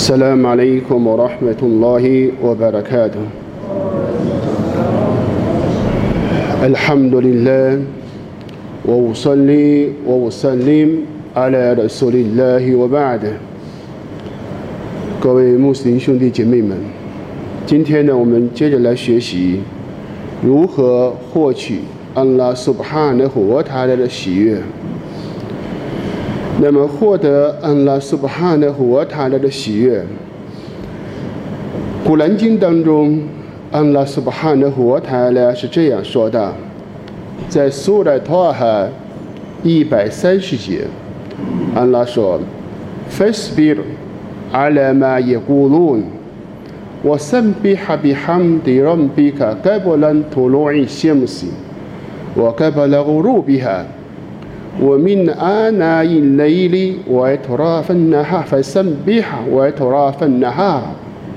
السلام عليكم ورحمة الله وبركاته الحمد لله وأصلي وأسلم على رسول الله وبعد 各位穆斯林兄弟姐妹们，今天呢，我们接着来学习如何获取安拉苏巴哈的和他的喜悦。 那么，获得安拉苏巴哈的和他的喜悦，古兰经当中，安拉苏巴哈的和他呢是这样说的，在苏莱托哈一百三十节，安拉说：“Fasbir。” على ما يقولون وسبح بحمد ربك قبل طلوع الشمس وقبل غروبها ومن آناء الليل وأطراف النهار فسبح وأطراف النهار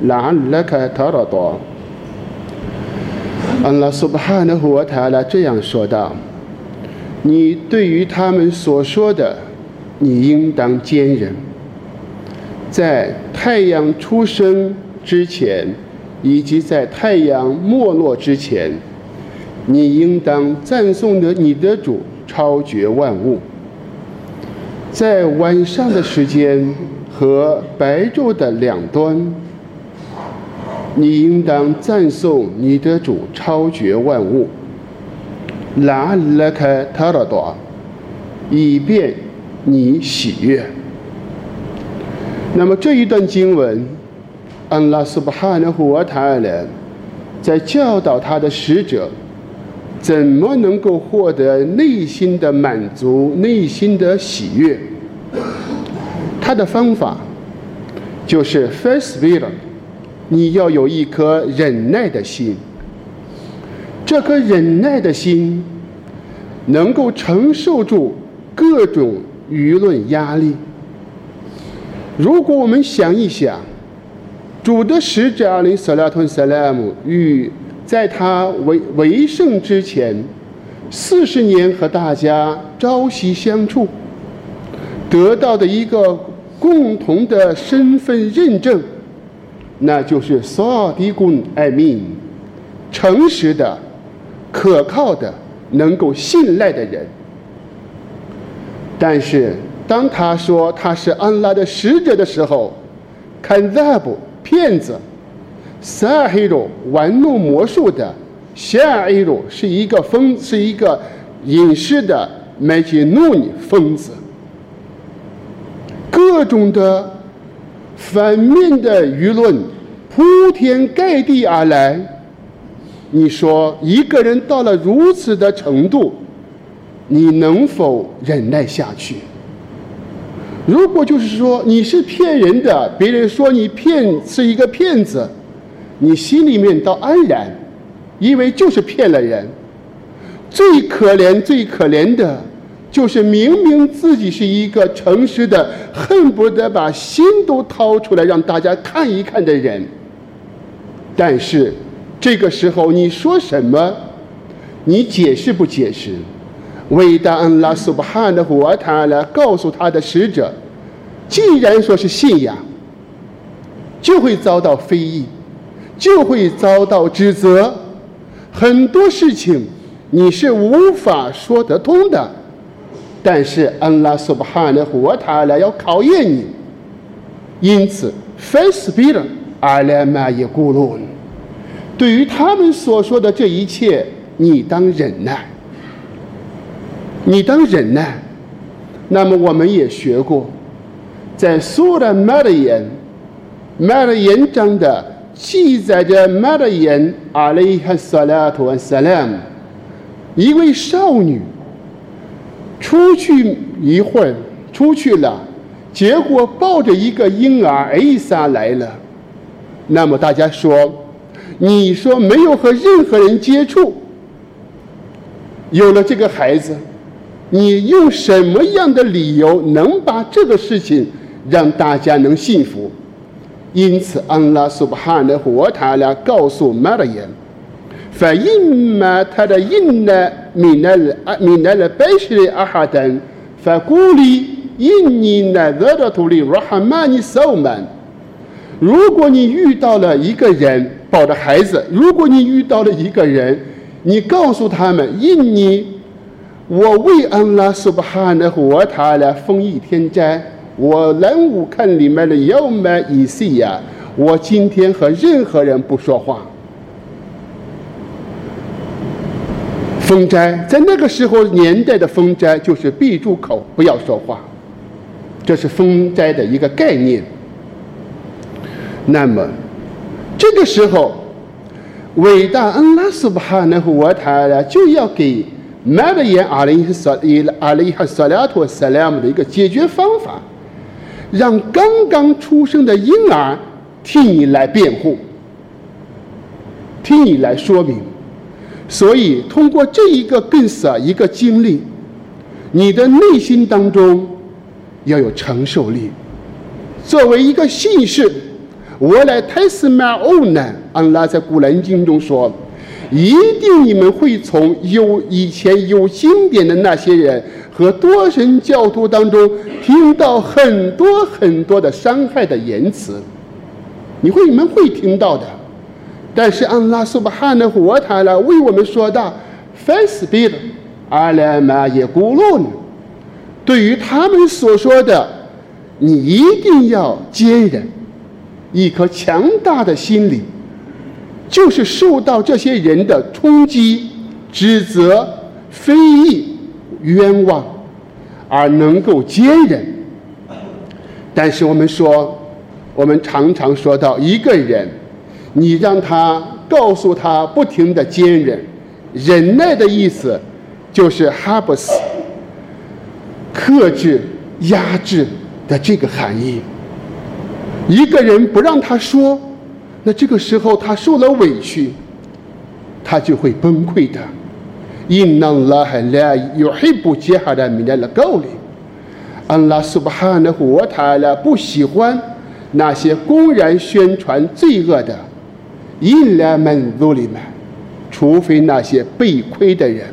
لعلك ترضى 安拉苏巴哈纳胡瓦塔拉这样说道：“你对于他们所说的，你应当坚忍。”在太阳出生之前，以及在太阳没落之前，你应当赞颂的你的主 超绝万物。在晚上的时间和白昼的两端，你应当赞颂你的主超绝万物。拉拉开塔拉多，以便你喜悦。那么这一段经文，安拉苏巴哈纳胡瓦塔尔在教导他的使者，怎么能够获得内心的满足、内心的喜悦？他的方法就是 first will，你要有一颗忍耐的心。这颗忍耐的心，能够承受住各种舆论压力。如果我们想一想，主的使者阿里·萨拉吞·萨拉姆与在他为为圣之前四十年和大家朝夕相处，得到的一个共同的身份认证，那就是萨迪贡艾米，诚实的、可靠的、能够信赖的人。但是。当他说他是安拉的使者的时候，看 zab 骗子，撒黑鲁玩弄魔术的，夏伊鲁是一个疯，是一个隐士的麦吉努尼疯子，各种的反面的舆论铺天盖地而来。你说一个人到了如此的程度，你能否忍耐下去？如果就是说你是骗人的，别人说你骗是一个骗子，你心里面倒安然，因为就是骗了人。最可怜、最可怜的，就是明明自己是一个诚实的，恨不得把心都掏出来让大家看一看的人。但是这个时候你说什么？你解释不解释？伟大安拉苏巴汗的瓦塔来告诉他的使者：“既然说是信仰，就会遭到非议，就会遭到指责。很多事情你是无法说得通的。但是安拉苏巴汗的瓦塔拉要考验你，因此，fasbir ala ma yaqulun，对于他们所说的这一切，你当忍耐。”你当忍耐，那么我们也学过，在苏的麦的言，麦的言章的记载着麦的言阿里哈萨拉图安萨拉姆，一位少女出去一会儿，出去了，结果抱着一个婴儿艾莎来了，那么大家说，你说没有和任何人接触，有了这个孩子。你用什么样的理由能把这个事情让大家能信服？因此，安拉苏巴哈的活塔拉告诉玛利亚：“凡因嘛他的因呢，米那了米那了白色的阿哈登，凡古里因你那热的土里罗哈曼尼扫曼。如果你遇到了一个人抱着孩子，如果你遇到了一个人，你告诉他们：“印尼，我为安拉苏巴哈的和他来封一天斋，我来我看里面的要买一些呀，我今天和任何人不说话。”封斋在那个时候年代的封斋就是闭住口，不要说话，这是封斋的一个概念。那么，这个时候，伟大安拉苏巴哈纳胡瓦塔拉就要给马德言阿里萨伊阿里哈萨拉托萨拉姆的一个解决方法，让刚刚出生的婴儿替你来辩护，替你来说明。所以，通过这一个更色一个经历，你的内心当中要有承受力。作为一个信士，我来泰斯马欧呢，安拉在古兰经中说，一定你们会从有以前有经典的那些人和多神教徒当中听到很多很多的伤害的言辞，你会你们会听到的。但是安拉苏巴哈的活塔拉为我们说道：“Fasbir，阿拉玛耶古鲁对于他们所说的，你一定要坚忍，一颗强大的心理，就是受到这些人的冲击、指责、非议、冤枉，而能够坚忍。但是我们说，我们常常说到一个人。”你让他告诉他不停的坚忍，忍耐的意思就是哈布斯克制、压制的这个含义。一个人不让他说，那这个时候他受了委屈，他就会崩溃的。因那拉还来有黑不接哈的米来了告里，安拉苏巴哈的活他了不喜欢那些公然宣传罪恶的。因来门族里面，除非那些被亏的人，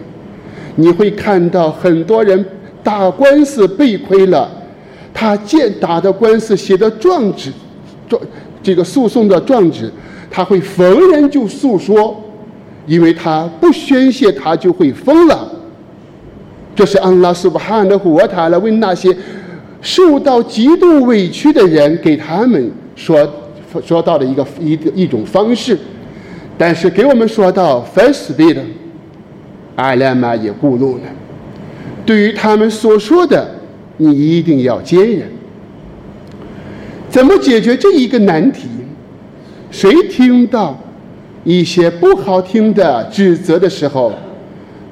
你会看到很多人打官司被亏了，他见打的官司写的状纸，状这个诉讼的状纸，他会逢人就诉说，因为他不宣泄，他就会疯了。这是安拉苏巴汗的活塔来为那些受到极度委屈的人给他们说。说到的一个一一种方式，但是给我们说到 first speed，阿拉玛也咕噜了。对于他们所说的，你一定要坚忍。怎么解决这一个难题？谁听到一些不好听的指责的时候，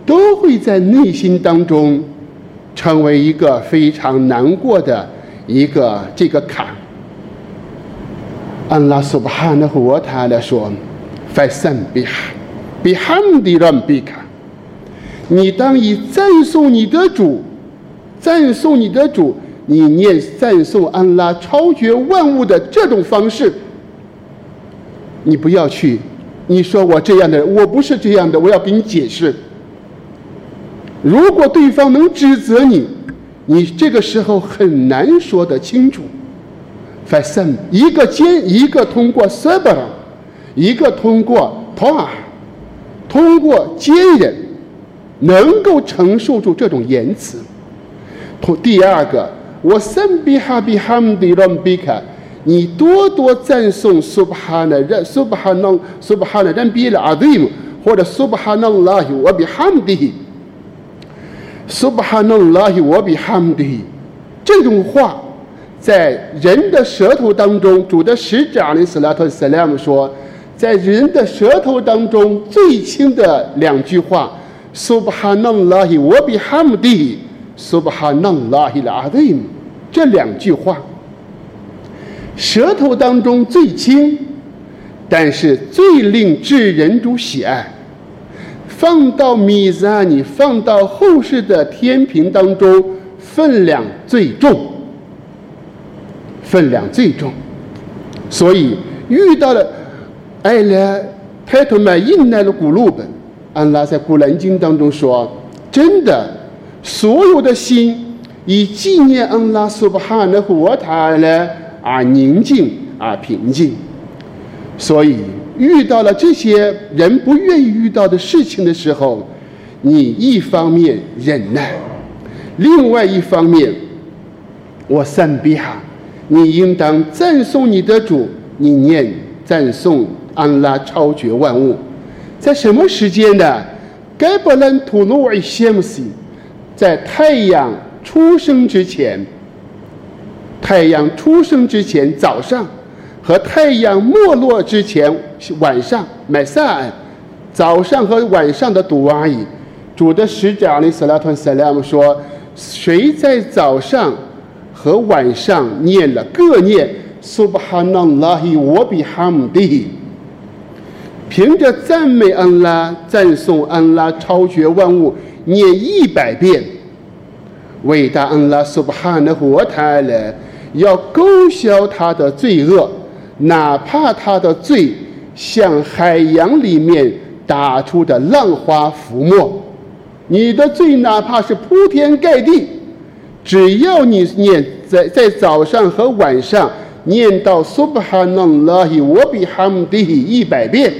都会在内心当中成为一个非常难过的一个这个坎。安拉苏巴哈的和他来说费圣比哈比哈迪让比卡，你当以赞颂你的主，赞颂你的主，你念赞颂安拉超绝万物的这种方式，你不要去，你说我这样的人，我不是这样的，我要给你解释。如果对方能指责你，你这个时候很难说得清楚。发生一个坚，一个通过 sabr，一个通过 ta，通过坚忍，能够承受住这种言辞。同第二个，我圣比哈比哈姆迪朗比卡，你多多赞颂 subhana 人 subhana subhana 人比了阿迪姆，或者 subhanallah 我比哈姆迪，subhanallah 我比哈姆迪，这种话。在人的舌头当中，主的使者阿里斯拉特斯拉姆说，在人的舌头当中最轻的两句话：“Subhanallah，我比哈姆蒂，Subhanallah 拉阿丁。”这两句话，舌头当中最轻，但是最令智人主喜爱。放到米扎尼，放到后世的天平当中，分量最重。分量最重，所以遇到了艾拉泰托曼印来的古鲁本，安拉在古兰经当中说：“真的，所有的心以纪念安拉苏巴哈的活塔来而宁静而平静。所以，遇到了这些人不愿意遇到的事情的时候，你一方面忍耐，另外一方面，我三比哈，你应当赞颂你的主，你念赞颂安拉超绝万物，在什么时间呢？该不能吐露为羡慕西，在太阳出生之前，太阳出生之前早上，和太阳没落之前晚上，买赛，早上和晚上的读而已。主的使者阿里斯拉团萨拉姆说：“谁在早上和晚上念了各念 Subhanallahi wa bihamdihi。”凭着赞美安拉、赞颂安拉超绝万物，念一百遍，伟大恩拉苏巴哈的活泰勒要勾销他的罪恶，哪怕他的罪像海洋里面打出的浪花浮沫，你的罪哪怕是铺天盖地，只要你念在在早上和晚上念到苏巴哈纳拉希我比哈姆迪一百遍。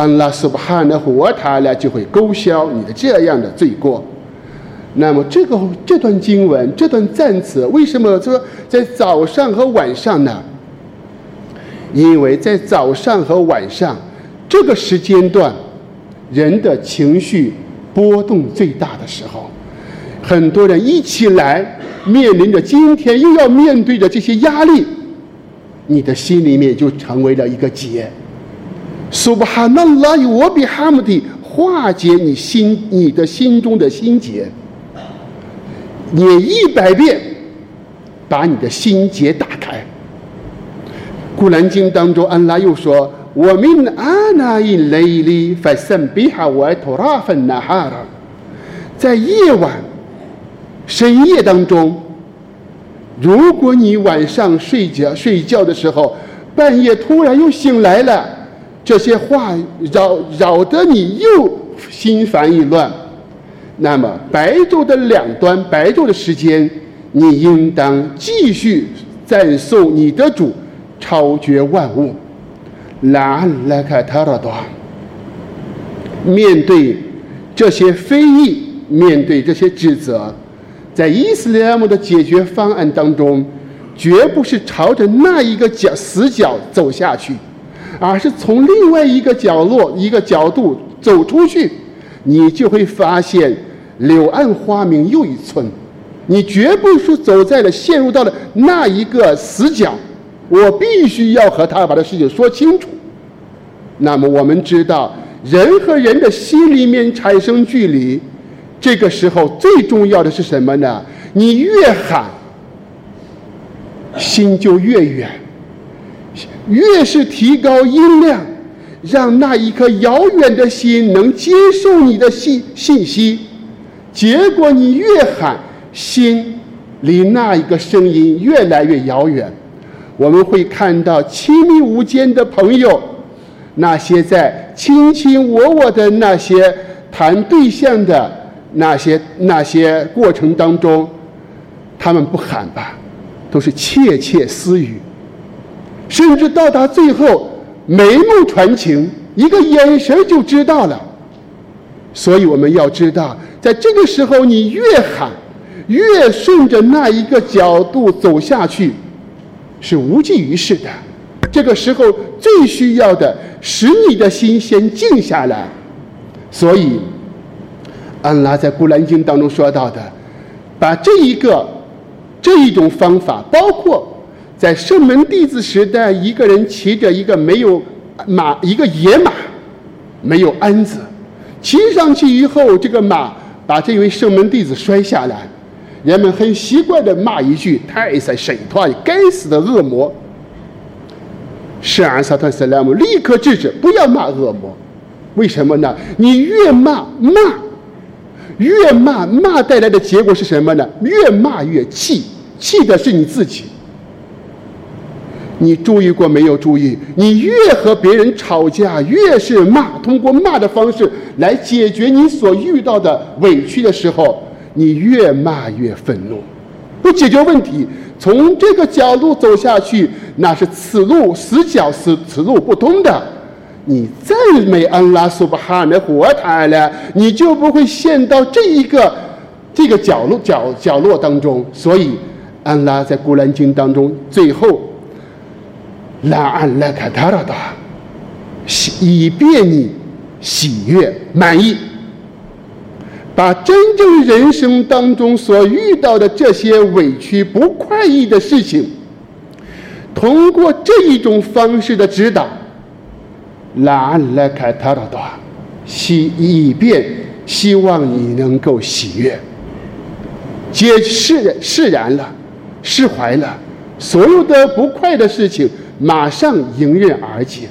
安拉苏巴哈的活他呢，就会勾销你的这样的罪过。那么这个这段经文这段赞词，为什么说在早上和晚上呢？因为在早上和晚上这个时间段，人的情绪波动最大的时候，很多人一起来面临着今天又要面对着这些压力，你的心里面就成为了一个结。苏巴哈纳拉伊我比哈姆蒂化解你心你的心中的心结，念一百遍，把你的心结打开。古兰经当中，安拉又说：“我命阿那伊雷里法森比哈我托拉芬那哈，在夜晚深夜当中，如果你晚上睡觉睡觉的时候，半夜突然又醒来了。”这些话扰扰得你又心烦意乱，那么白昼的两端，白昼的时间，你应当继续赞颂你的主，超绝万物。拉拉卡塔拉多，面对这些非议，面对这些指责，在伊斯兰姆的解决方案当中，绝不是朝着那一个角死角走下去。而是从另外一个角落、一个角度走出去，你就会发现柳暗花明又一村。你绝不是走在了陷入到了那一个死角，我必须要和他把这事情说清楚。那么我们知道，人和人的心里面产生距离，这个时候最重要的是什么呢？你越喊，心就越远。越是提高音量，让那一颗遥远的心能接受你的信信息，结果你越喊，心离那一个声音越来越遥远。我们会看到亲密无间的朋友，那些在卿卿我我的那些谈对象的那些那些过程当中，他们不喊吧，都是窃窃私语。甚至到达最后，眉目传情，一个眼神就知道了。所以我们要知道，在这个时候，你越喊，越顺着那一个角度走下去，是无济于事的。这个时候最需要的，使你的心先静下来。所以，安拉在古兰经当中说到的，把这一个这一种方法，包括。在圣门弟子时代，一个人骑着一个没有马、一个野马，没有鞍子，骑上去以后，这个马把这位圣门弟子摔下来，人们很习惯的骂一句：“太塞神团，该死的恶魔！”圣安萨特·塞拉姆立刻制止：“不要骂恶魔，为什么呢？你越骂骂，越骂骂带来的结果是什么呢？越骂越气，气的是你自己。”你注意过没有？注意，你越和别人吵架，越是骂，通过骂的方式来解决你所遇到的委屈的时候，你越骂越愤怒。不解决问题，从这个角度走下去，那是此路死角是此路不通的。你赞美安拉苏巴哈的活塔了，你就不会陷到这一个这个角落角角落当中。所以，安拉在古兰经当中最后，拉安拉卡塔拉达，以便你喜悦满意。把真正人生当中所遇到的这些委屈、不快意的事情，通过这一种方式的指导，来来开他的道，希以便希望你能够喜悦，解释释然了，释怀了，所有的不快的事情马上迎刃而解。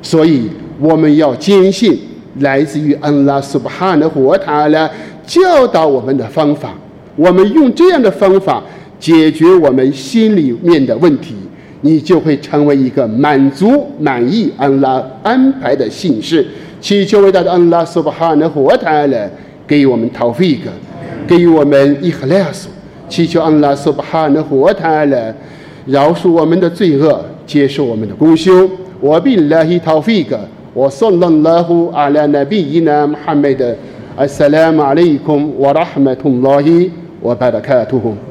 所以我们要坚信。来自于安拉苏巴哈的活塔来教导我们的方法，我们用这样的方法解决我们心里面的问题，你就会成为一个满足满意安拉安排的信士。祈求伟大的安拉苏巴哈的活塔来给我们陶菲格，给予我们伊赫莱斯。祈求安拉苏巴哈的活塔来饶恕我们的罪恶，接受我们的功修。我比拉希陶菲格。وصلى الله على نبينا محمد السلام عليكم ورحمة الله وبركاته